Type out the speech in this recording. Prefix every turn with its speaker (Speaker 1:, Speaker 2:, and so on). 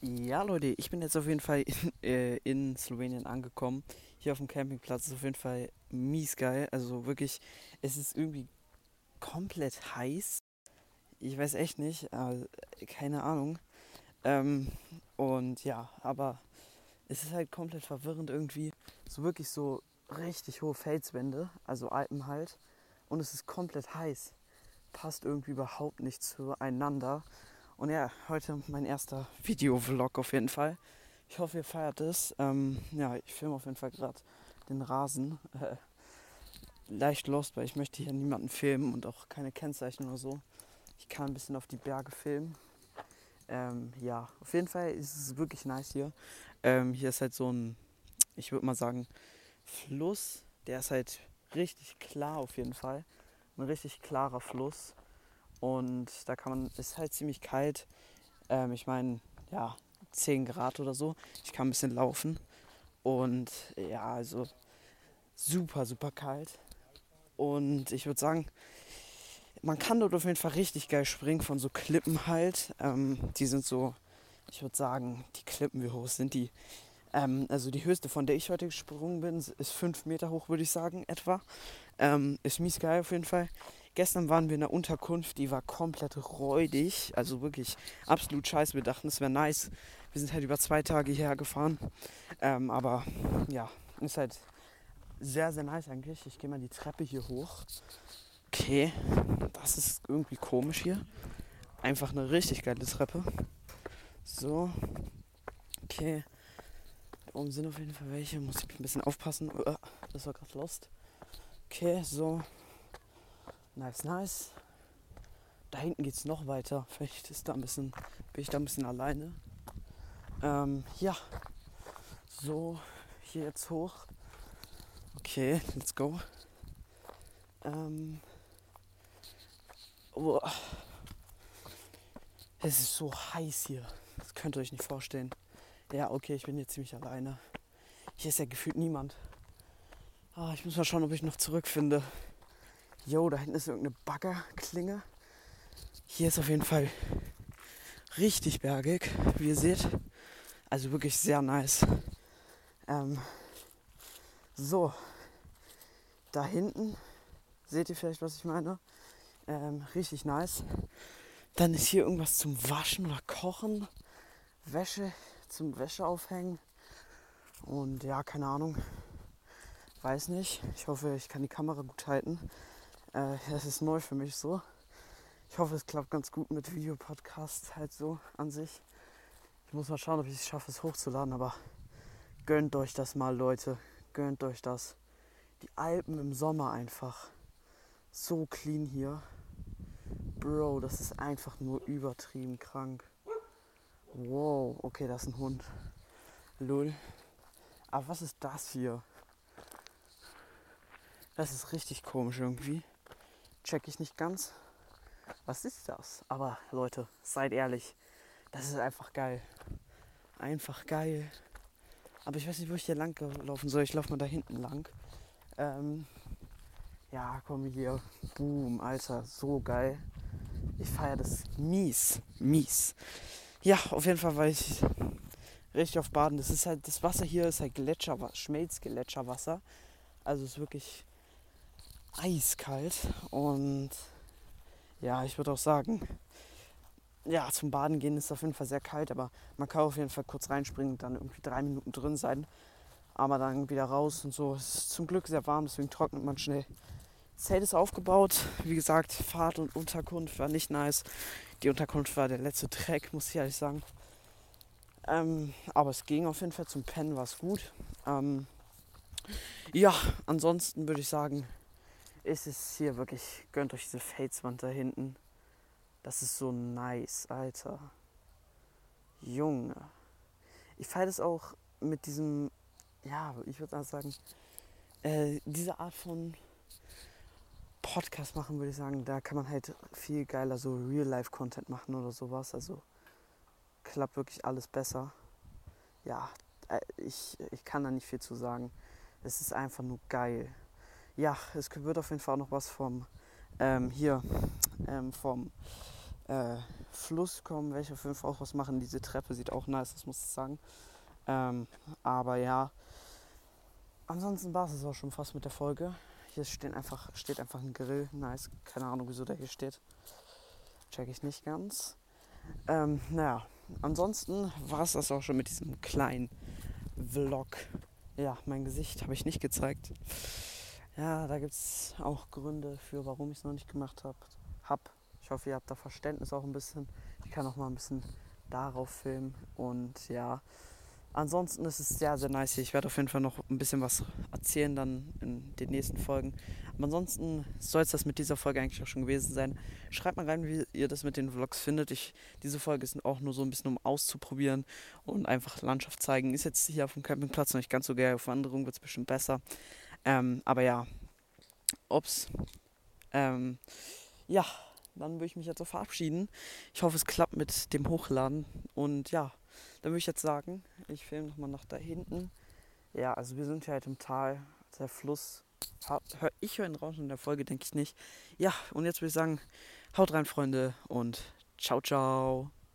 Speaker 1: Ja, Leute, ich bin jetzt auf jeden Fall in, äh, in Slowenien angekommen. Hier auf dem Campingplatz ist auf jeden Fall mies geil. Also wirklich, es ist irgendwie komplett heiß. Ich weiß echt nicht, aber keine Ahnung. Ähm, und ja, aber es ist halt komplett verwirrend irgendwie. So wirklich so richtig hohe Felswände, also Alpen halt. Und es ist komplett heiß. Passt irgendwie überhaupt nicht zueinander. Und ja, heute mein erster Videovlog auf jeden Fall. Ich hoffe, ihr feiert es. Ähm, ja, ich filme auf jeden Fall gerade den Rasen. Äh, leicht lost, weil ich möchte hier niemanden filmen und auch keine Kennzeichen oder so. Ich kann ein bisschen auf die Berge filmen. Ähm, ja, auf jeden Fall ist es wirklich nice hier. Ähm, hier ist halt so ein, ich würde mal sagen, Fluss. Der ist halt richtig klar auf jeden Fall. Ein richtig klarer Fluss. Und da kann man, ist halt ziemlich kalt. Ähm, ich meine, ja, 10 Grad oder so. Ich kann ein bisschen laufen. Und ja, also super, super kalt. Und ich würde sagen, man kann dort auf jeden Fall richtig geil springen von so Klippen halt. Ähm, die sind so, ich würde sagen, die Klippen, wie hoch sind die? Ähm, also die höchste, von der ich heute gesprungen bin, ist 5 Meter hoch, würde ich sagen, etwa. Ähm, ist mies geil auf jeden Fall. Gestern waren wir in der Unterkunft, die war komplett räudig, also wirklich absolut scheiße. Wir dachten, es wäre nice. Wir sind halt über zwei Tage hierher gefahren. Ähm, aber ja, ist halt sehr, sehr nice eigentlich. Ich gehe mal die Treppe hier hoch. Okay, das ist irgendwie komisch hier. Einfach eine richtig geile Treppe. So. Okay. Da oben sind auf jeden Fall welche. Muss ich ein bisschen aufpassen. Das war gerade lost. Okay, so. Nice, nice. Da hinten geht es noch weiter. Vielleicht ist da ein bisschen, bin ich da ein bisschen alleine. Ähm, ja. So, hier jetzt hoch. Okay, let's go. Ähm, oh. Es ist so heiß hier. Das könnt ihr euch nicht vorstellen. Ja, okay, ich bin hier ziemlich alleine. Hier ist ja gefühlt niemand. Ah, ich muss mal schauen, ob ich noch zurückfinde. Jo, da hinten ist irgendeine Baggerklinge. Hier ist auf jeden Fall richtig bergig, wie ihr seht. Also wirklich sehr nice. Ähm, so, da hinten seht ihr vielleicht, was ich meine. Ähm, richtig nice. Dann ist hier irgendwas zum Waschen oder Kochen. Wäsche zum Wäsche aufhängen. Und ja, keine Ahnung. Weiß nicht. Ich hoffe, ich kann die Kamera gut halten. Äh, das ist neu für mich so. Ich hoffe, es klappt ganz gut mit Videopodcast halt so an sich. Ich muss mal schauen, ob ich es schaffe, es hochzuladen, aber gönnt euch das mal, Leute. Gönnt euch das. Die Alpen im Sommer einfach. So clean hier. Bro, das ist einfach nur übertrieben krank. Wow, okay, das ist ein Hund. Lull. Aber was ist das hier? Das ist richtig komisch irgendwie check ich nicht ganz. Was ist das? Aber Leute, seid ehrlich, das ist einfach geil. Einfach geil. Aber ich weiß nicht, wo ich hier lang laufen soll. Ich laufe mal da hinten lang. Ähm, ja, komm hier. Boom, Alter, so geil. Ich feiere das mies, mies. Ja, auf jeden Fall war ich richtig auf Baden. Das ist halt, das Wasser hier ist halt Gletscher, Schmelzgletscherwasser. Also ist wirklich eiskalt. Und ja, ich würde auch sagen, ja, zum Baden gehen ist auf jeden Fall sehr kalt, aber man kann auf jeden Fall kurz reinspringen und dann irgendwie drei Minuten drin sein. Aber dann wieder raus und so. Es ist zum Glück sehr warm, deswegen trocknet man schnell. Zelt ist aufgebaut. Wie gesagt, Fahrt und Unterkunft war nicht nice. Die Unterkunft war der letzte Dreck, muss ich ehrlich sagen. Ähm, aber es ging auf jeden Fall zum Pennen, war es gut. Ähm, ja, ansonsten würde ich sagen, ist es hier wirklich, gönnt euch diese Felswand da hinten. Das ist so nice, Alter. Junge. Ich feiere das auch mit diesem, ja, ich würde sagen, äh, diese Art von Podcast machen, würde ich sagen, da kann man halt viel geiler so Real-Life-Content machen oder sowas. Also klappt wirklich alles besser. Ja, äh, ich, ich kann da nicht viel zu sagen. Es ist einfach nur geil ja, es wird auf jeden Fall noch was vom ähm, hier ähm, vom äh, Fluss kommen, jeden Fall auch was machen. Diese Treppe sieht auch nice, das muss ich sagen. Ähm, aber ja, ansonsten war es auch schon fast mit der Folge. Hier steht einfach, steht einfach ein Grill. Nice. Keine Ahnung, wieso der hier steht. Check ich nicht ganz. Ähm, naja, ansonsten war es das auch schon mit diesem kleinen Vlog. Ja, mein Gesicht habe ich nicht gezeigt. Ja, da gibt es auch Gründe für, warum ich es noch nicht gemacht habe. Hab. Ich hoffe, ihr habt da Verständnis auch ein bisschen. Ich kann auch mal ein bisschen darauf filmen. Und ja, ansonsten ist es sehr, sehr nice. Ich werde auf jeden Fall noch ein bisschen was erzählen dann in den nächsten Folgen. Aber ansonsten soll es das mit dieser Folge eigentlich auch schon gewesen sein. Schreibt mal rein, wie ihr das mit den Vlogs findet. Ich, diese Folge ist auch nur so ein bisschen um auszuprobieren und einfach Landschaft zeigen. Ist jetzt hier auf dem Campingplatz noch nicht ganz so geil. Auf Wanderung wird es bestimmt besser. Ähm, aber ja, ups. Ähm, ja, dann würde ich mich jetzt so verabschieden. Ich hoffe, es klappt mit dem Hochladen. Und ja, dann würde ich jetzt sagen, ich filme nochmal nach da hinten. Ja, also wir sind hier halt im Tal. Der Fluss. Ich höre ihn Rauschen in der Folge, denke ich nicht. Ja, und jetzt würde ich sagen, haut rein, Freunde, und ciao, ciao.